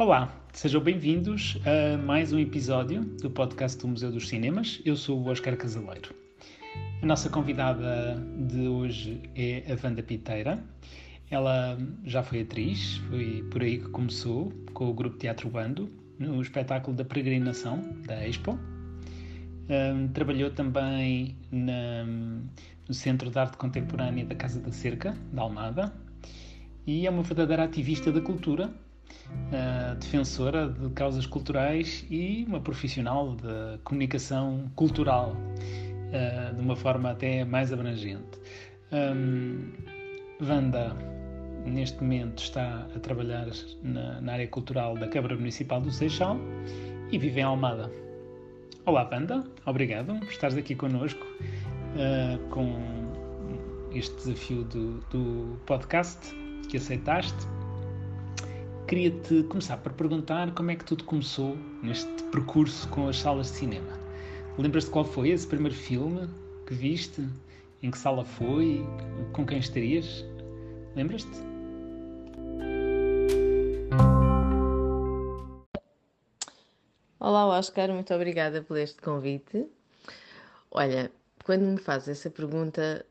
Olá, sejam bem-vindos a mais um episódio do podcast do Museu dos Cinemas. Eu sou o Oscar Casaleiro. A nossa convidada de hoje é a Wanda Piteira. Ela já foi atriz, foi por aí que começou com o grupo Teatro Bando, no espetáculo da Peregrinação, da Expo. Um, trabalhou também na, no Centro de Arte Contemporânea da Casa da Cerca, da Almada, e é uma verdadeira ativista da cultura uh, defensora de causas culturais e uma profissional de comunicação cultural, uh, de uma forma até mais abrangente. Um, Wanda, neste momento, está a trabalhar na, na, área cultural da Câmara Municipal do Seixal e vive em Almada. Olá, Wanda, obrigado por estares aqui connosco uh, com este desafio do, do podcast que aceitaste queria-te começar por perguntar como é que tudo começou neste percurso com as salas de cinema. Lembras-te qual foi esse primeiro filme que viste? Em que sala foi? Com quem estarias? Lembras-te? Olá, Oscar, muito obrigada por este convite. Olha, quando me fazes essa pergunta,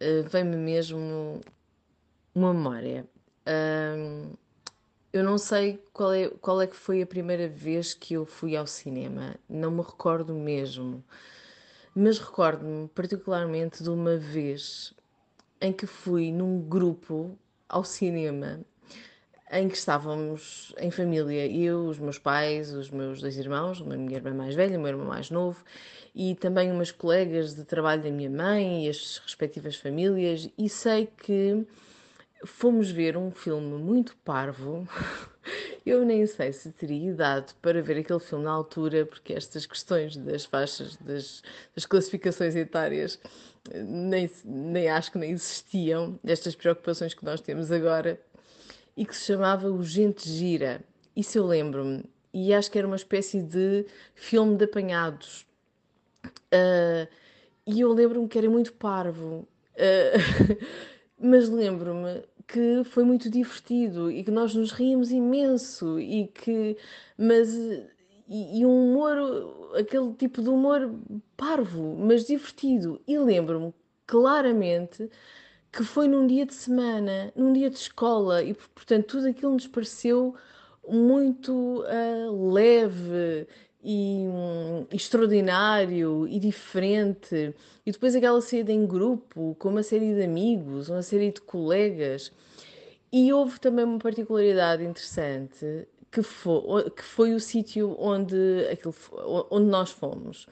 eh, vem-me mesmo uma memória. Eu não sei qual é, qual é que foi a primeira vez que eu fui ao cinema, não me recordo mesmo, mas recordo-me particularmente de uma vez em que fui num grupo ao cinema em que estávamos em família, eu, os meus pais, os meus dois irmãos, uma minha irmã mais velha, o meu irmão mais novo, e também umas colegas de trabalho da minha mãe e as respectivas famílias, e sei que fomos ver um filme muito parvo. Eu nem sei se teria idade para ver aquele filme na altura, porque estas questões das faixas, das, das classificações etárias, nem, nem acho que nem existiam, estas preocupações que nós temos agora, e que se chamava O Gente Gira. Isso eu lembro-me. E acho que era uma espécie de filme de apanhados. Uh, e eu lembro-me que era muito parvo. Uh, mas lembro-me que foi muito divertido e que nós nos ríamos imenso e que mas e, e, um humor aquele tipo de humor parvo mas divertido. E lembro-me claramente que foi num dia de semana num dia de escola e portanto tudo aquilo nos pareceu muito uh, leve e extraordinário e diferente. E depois aquela saída em grupo, com uma série de amigos, uma série de colegas. E houve também uma particularidade interessante que foi, que foi o sítio onde, onde nós fomos,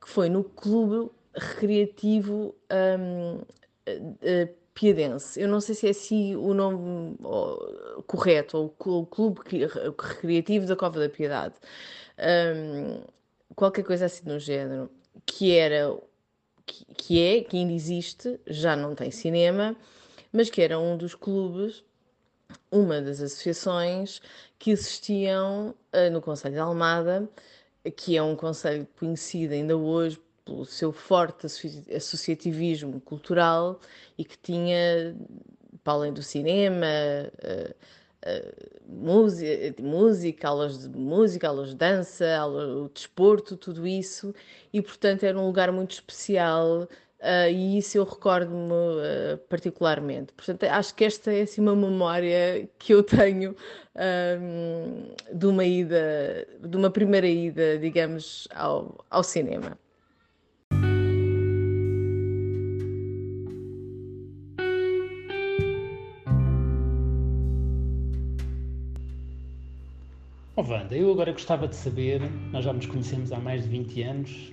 que foi no Clube Recreativo um, uh, Piadense. Eu não sei se é assim o nome correto, ou o Clube Recreativo da Cova da Piedade um, qualquer coisa assim no género, que era, que, que é, que ainda existe, já não tem cinema, mas que era um dos clubes, uma das associações que existiam uh, no Conselho de Almada, que é um conselho conhecido ainda hoje pelo seu forte associativismo cultural e que tinha, para além do cinema, uh, música, música, aulas de música, aulas de dança, aulas, o desporto, tudo isso, e portanto era um lugar muito especial. Uh, e isso eu recordo-me uh, particularmente. Portanto, acho que esta é assim, uma memória que eu tenho de uma ida, de uma primeira ida, digamos, ao, ao cinema. Oh, Wanda, eu agora gostava de saber, nós já nos conhecemos há mais de 20 anos,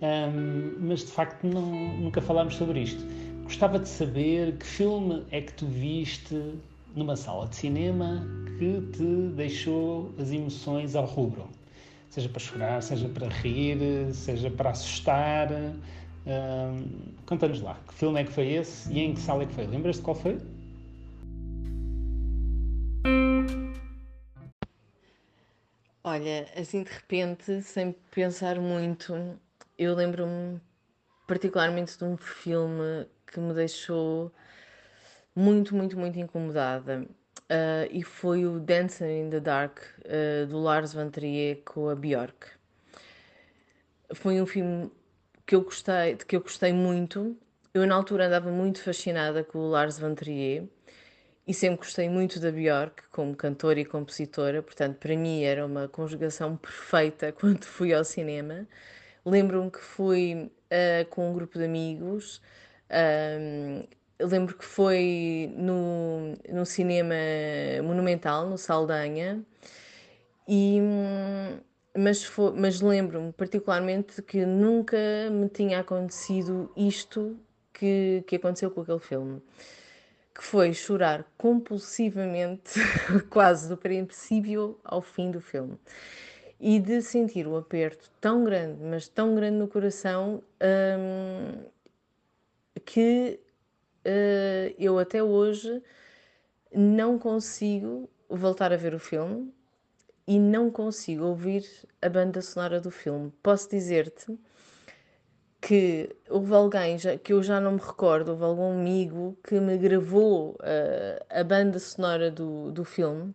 um, mas de facto não, nunca falámos sobre isto. Gostava de saber que filme é que tu viste numa sala de cinema que te deixou as emoções ao rubro. Seja para chorar, seja para rir, seja para assustar. Um, Conta-nos lá, que filme é que foi esse e em que sala é que foi? Lembras-te qual foi? Olha, assim de repente, sem pensar muito, eu lembro-me particularmente de um filme que me deixou muito, muito, muito incomodada. uh, e foi o Dancing in the Dark uh, do Lars von Trier com a Björk. Foi um filme que eu gostei, que eu gostei muito. Eu na altura andava muito fascinada com o Lars von Trier e sempre gostei muito da Björk como cantora e compositora, portanto, para mim era uma conjugação perfeita quando fui ao cinema. Lembro-me que fui uh, com um grupo de amigos. Um, lembro que foi no, no cinema Monumental, no Saldanha, e, mas, foi, mas lembro-me particularmente que nunca me tinha acontecido isto que, que aconteceu com aquele filme. Que foi chorar compulsivamente, quase do princípio ao fim do filme e de sentir o aperto tão grande, mas tão grande no coração, hum, que uh, eu até hoje não consigo voltar a ver o filme e não consigo ouvir a banda sonora do filme. Posso dizer-te que houve alguém já, que eu já não me recordo, houve algum amigo que me gravou uh, a banda sonora do, do filme,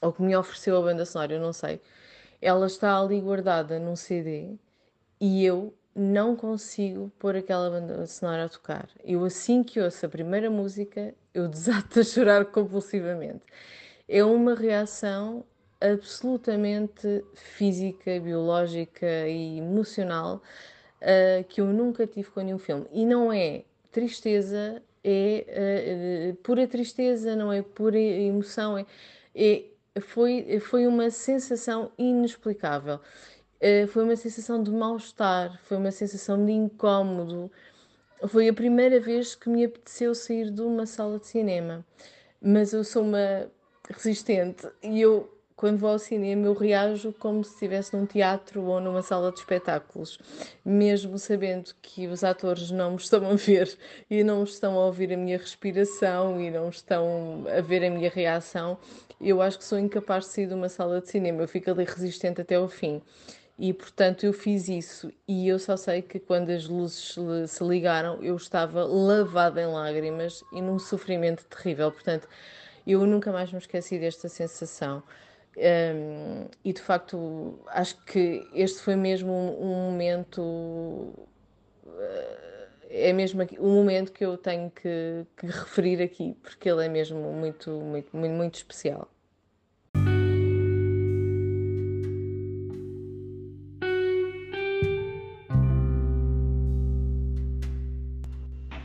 ou que me ofereceu a banda sonora, eu não sei. Ela está ali guardada num CD e eu não consigo pôr aquela banda sonora a tocar. Eu, assim que ouço a primeira música, eu desato a chorar compulsivamente. É uma reação absolutamente física, biológica e emocional uh, que eu nunca tive com nenhum filme. E não é tristeza, é uh, pura tristeza, não é pura emoção, é, é, foi, foi uma sensação inexplicável. Eh, foi uma sensação de mal-estar, foi uma sensação de incómodo. Foi a primeira vez que me apeteceu sair de uma sala de cinema. Mas eu sou uma resistente e eu, quando vou ao cinema, eu reajo como se estivesse num teatro ou numa sala de espetáculos, mesmo sabendo que os atores não me estão a ver e não estão a ouvir a minha respiração e não estão a ver a minha reação. Eu acho que sou incapaz de sair de uma sala de cinema, eu fico ali resistente até ao fim. E portanto eu fiz isso e eu só sei que quando as luzes se ligaram eu estava lavada em lágrimas e num sofrimento terrível. Portanto, eu nunca mais me esqueci desta sensação. Um, e de facto acho que este foi mesmo um, um momento uh, é mesmo aqui, um momento que eu tenho que, que referir aqui porque ele é mesmo muito muito muito, muito especial.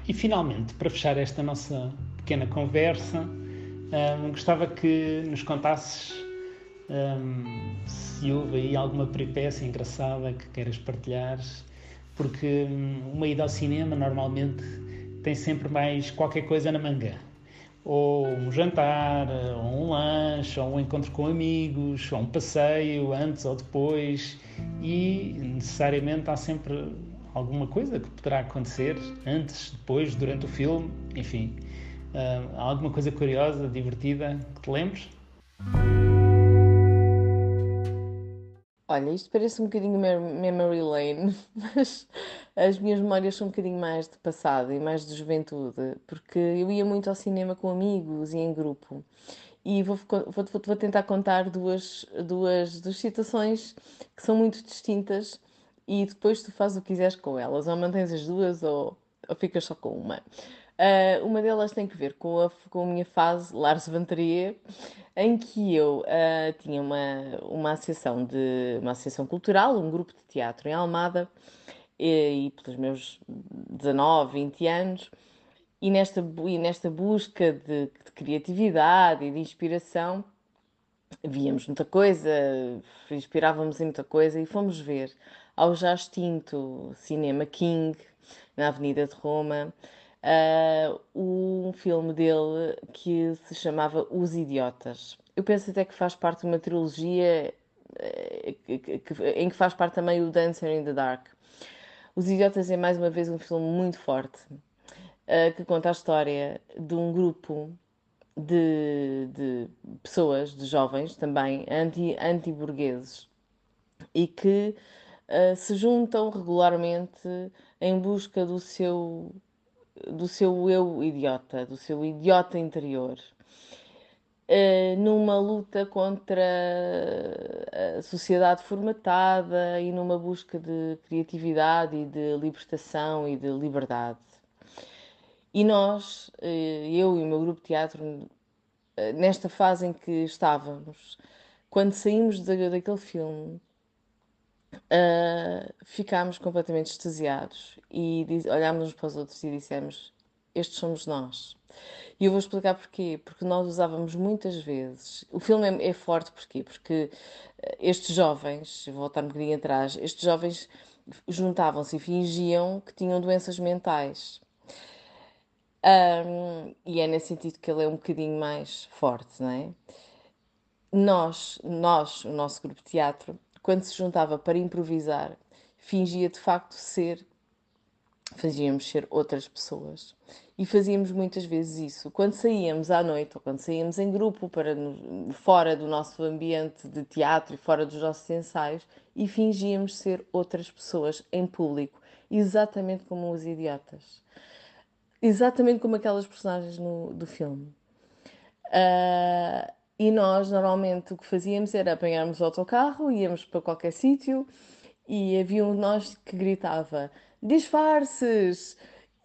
E finalmente, para fechar esta nossa pequena conversa, um, gostava que nos contasses se houve aí alguma peripécia engraçada que queiras partilhar, porque um, uma ida ao cinema normalmente tem sempre mais qualquer coisa na manga. Ou um jantar, ou um lanche, ou um encontro com amigos, ou um passeio antes ou depois, e necessariamente há sempre alguma coisa que poderá acontecer antes, depois, durante o filme, enfim, uh, alguma coisa curiosa, divertida que te lembres? Olha, isto parece um bocadinho memory lane, mas as minhas memórias são um bocadinho mais de passado e mais de juventude, porque eu ia muito ao cinema com amigos e em grupo. E vou, vou, vou tentar contar duas, duas, duas situações que são muito distintas e depois tu fazes o que quiseres com elas, ou mantens as duas ou, ou ficas só com uma. Uh, uma delas tem que ver com a, com a minha fase Lars Trier, em que eu uh, tinha uma, uma associação de uma associação cultural, um grupo de teatro em Almada, e, e pelos meus 19, 20 anos, e nesta, e nesta busca de, de criatividade e de inspiração, víamos muita coisa, inspirávamos em muita coisa e fomos ver ao já extinto Cinema King, na Avenida de Roma, uh, um filme dele que se chamava Os Idiotas. Eu penso até que faz parte de uma trilogia eh, em que faz parte também o Dancer in the Dark. Os Idiotas é mais uma vez um filme muito forte uh, que conta a história de um grupo de, de pessoas, de jovens também, anti-burgueses, anti e que uh, se juntam regularmente em busca do seu, do seu eu idiota, do seu idiota interior. uh, numa luta contra a sociedade formatada e numa busca de criatividade e de libertação e de liberdade. E nós, uh, eu e o meu grupo de teatro, uh, nesta fase em que estávamos, quando saímos daquele filme, uh, ficámos completamente extasiados e olhámos uns para os outros e dissemos: Estes somos nós. E eu vou explicar porquê. Porque nós usávamos muitas vezes. O filme é, é forte porquê? Porque eh, estes jovens, vou voltar um bocadinho atrás, estes jovens juntavam-se e fingiam que tinham doenças mentais. Um, e é nesse sentido que ele é um bocadinho mais forte, não é? Nós, nós, o nosso grupo de teatro, quando se juntava para improvisar, fingia de facto ser, fazíamos ser outras pessoas. E fazíamos muitas vezes isso. Quando saíamos à noite ou quando saíamos em grupo para fora do nosso ambiente de teatro e fora dos nossos ensaios e fingíamos ser outras pessoas em público, exatamente como os idiotas. Exatamente como aquelas personagens no, do filme. Uh, e nós, normalmente, o que fazíamos era apanharmos o autocarro, íamos para qualquer sítio e havia um de nós que gritava: disfarces!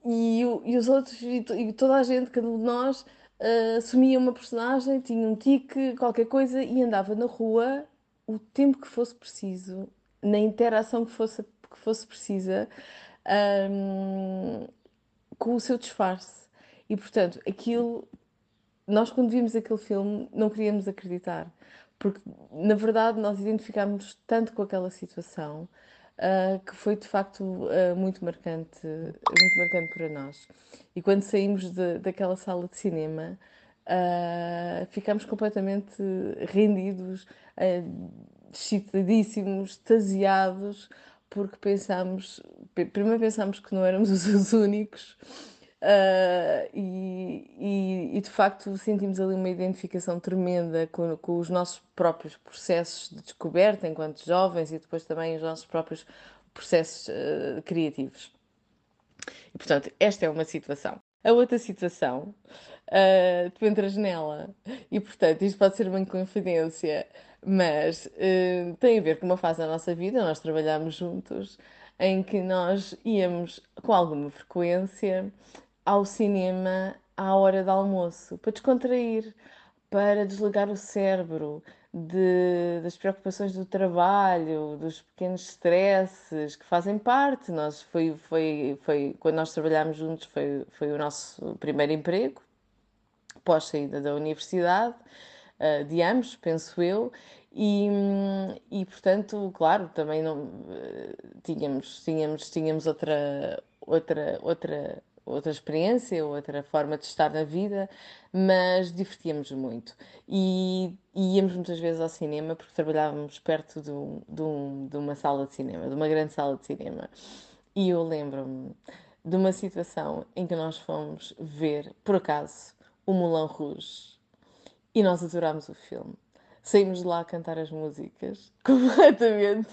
E, e os outros, e, e, toda a gente, cada um de nós, uh, assumia uma personagem, tinha um tique, qualquer coisa, e andava na rua o tempo que fosse preciso, na interação que fosse, que fosse precisa, um, com o seu disfarce. E portanto, aquilo nós quando vimos aquele filme não queríamos acreditar, porque na verdade nós identificámos tanto com aquela situação uh, que foi de facto uh, muito marcante, muito marcante para nós. E quando saímos de, daquela sala de cinema, uh, ficámos completamente rendidos, excitadíssimos, extasiados, porque pensámos, primeiro pensámos que não éramos os únicos Uh, e, e, e, de facto sentimos ali uma identificação tremenda com, com, os nossos próprios processos de descoberta enquanto jovens e depois também os nossos próprios processos uh, criativos. E portanto, esta é uma situação. A outra situação, uh, tu entras nela e portanto isto pode ser uma confidência, mas tem a ver com uma fase da nossa vida, nós trabalhamos juntos em que nós íamos com alguma frequência ao cinema à hora do almoço, para descontrair, para desligar o cérebro de, das preocupações do trabalho, dos pequenos stresses que fazem parte. Nós foi, foi, foi quando nós trabalhámos juntos foi, foi o nosso primeiro emprego pós saída da universidade uh, de ambos, penso eu, e, e portanto, claro, também não uh, tínhamos, tínhamos, tínhamos outra, outra, outra outra experiência, outra forma de estar na vida, mas divertíamos muito. E, e íamos muitas vezes ao cinema porque trabalhávamos perto de, um, de, um, de uma sala de cinema, de uma grande sala de cinema. E eu lembro-me de uma situação em que nós fomos ver, por acaso, o Moulin Rouge. E nós adorámos o filme. Saímos de lá a cantar as músicas, completamente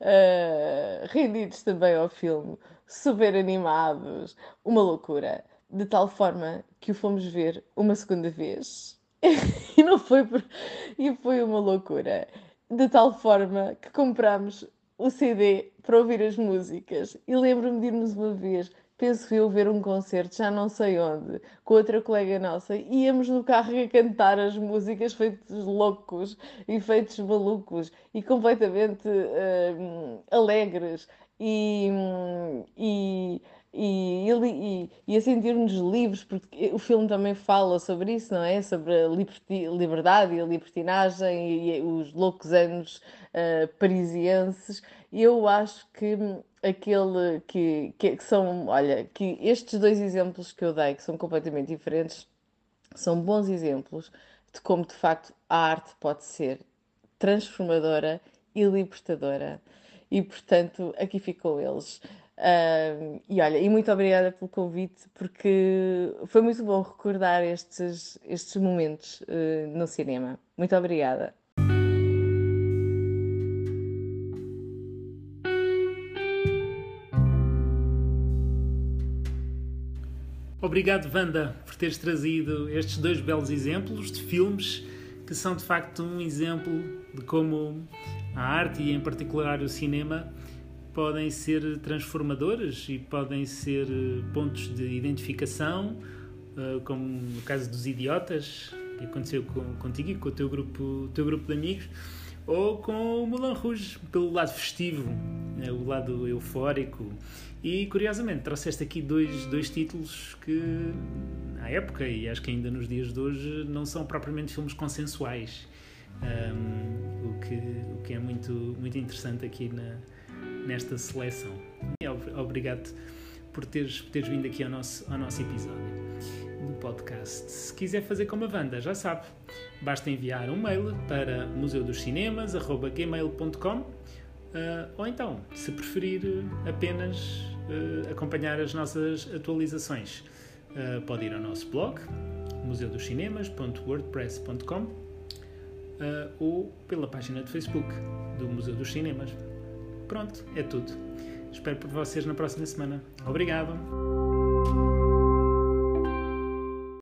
uh, rendidos também ao filme, super animados, uma loucura, de tal forma que o fomos ver uma segunda vez. e não foi por... e foi uma loucura, de tal forma que compramos o CD para ouvir as músicas. E lembro-me de irmos uma vez penso eu, ver um concerto, já não sei onde, com outra colega nossa, íamos no carro a cantar as músicas feitos loucos e feitos malucos e completamente uh, alegres e, e e, e, e, a sentir-nos livres, porque o filme também fala sobre isso, não é? Sobre a liberdade e a libertinagem e, e os loucos anos uh, parisienses. Eu acho que aquele que, que, que, são, olha, que estes dois exemplos que eu dei, que são completamente diferentes, são bons exemplos de como de facto a arte pode ser transformadora e libertadora. E portanto, aqui ficou eles. Uh, e olha, e muito obrigada pelo convite, porque foi muito bom recordar estes, estes momentos uh, no cinema. Muito obrigada. Obrigado, Wanda, por teres trazido estes dois belos exemplos de filmes que são de facto um exemplo de como a arte e, em particular, o cinema podem ser transformadores e podem ser eh, pontos de identificação, eh, como no caso dos idiotas, que aconteceu contigo e com o teu grupo, teu grupo de amigos, ou com o Moulin Rouge, pelo lado festivo, né, o lado eufórico. E curiosamente trouxeste aqui dois, dois títulos que, à época e acho que ainda nos dias de hoje, não são propriamente filmes consensuais. Um, o, que, o que é muito, muito interessante aqui na, nesta seleção. E obrigado por teres, por teres vindo aqui ao nosso, ao nosso episódio do podcast. Se quiser fazer como a Wanda, já sabe, basta enviar um mail para museudoscinemas.gmail.com uh, ou então, se preferir apenas uh, acompanhar as nossas atualizações, uh, pode ir ao nosso blog museudoscinemas.wordpress.com ou pela página de Facebook do Museu dos Cinemas. Pronto, é tudo. Espero por vocês na próxima semana. Obrigado!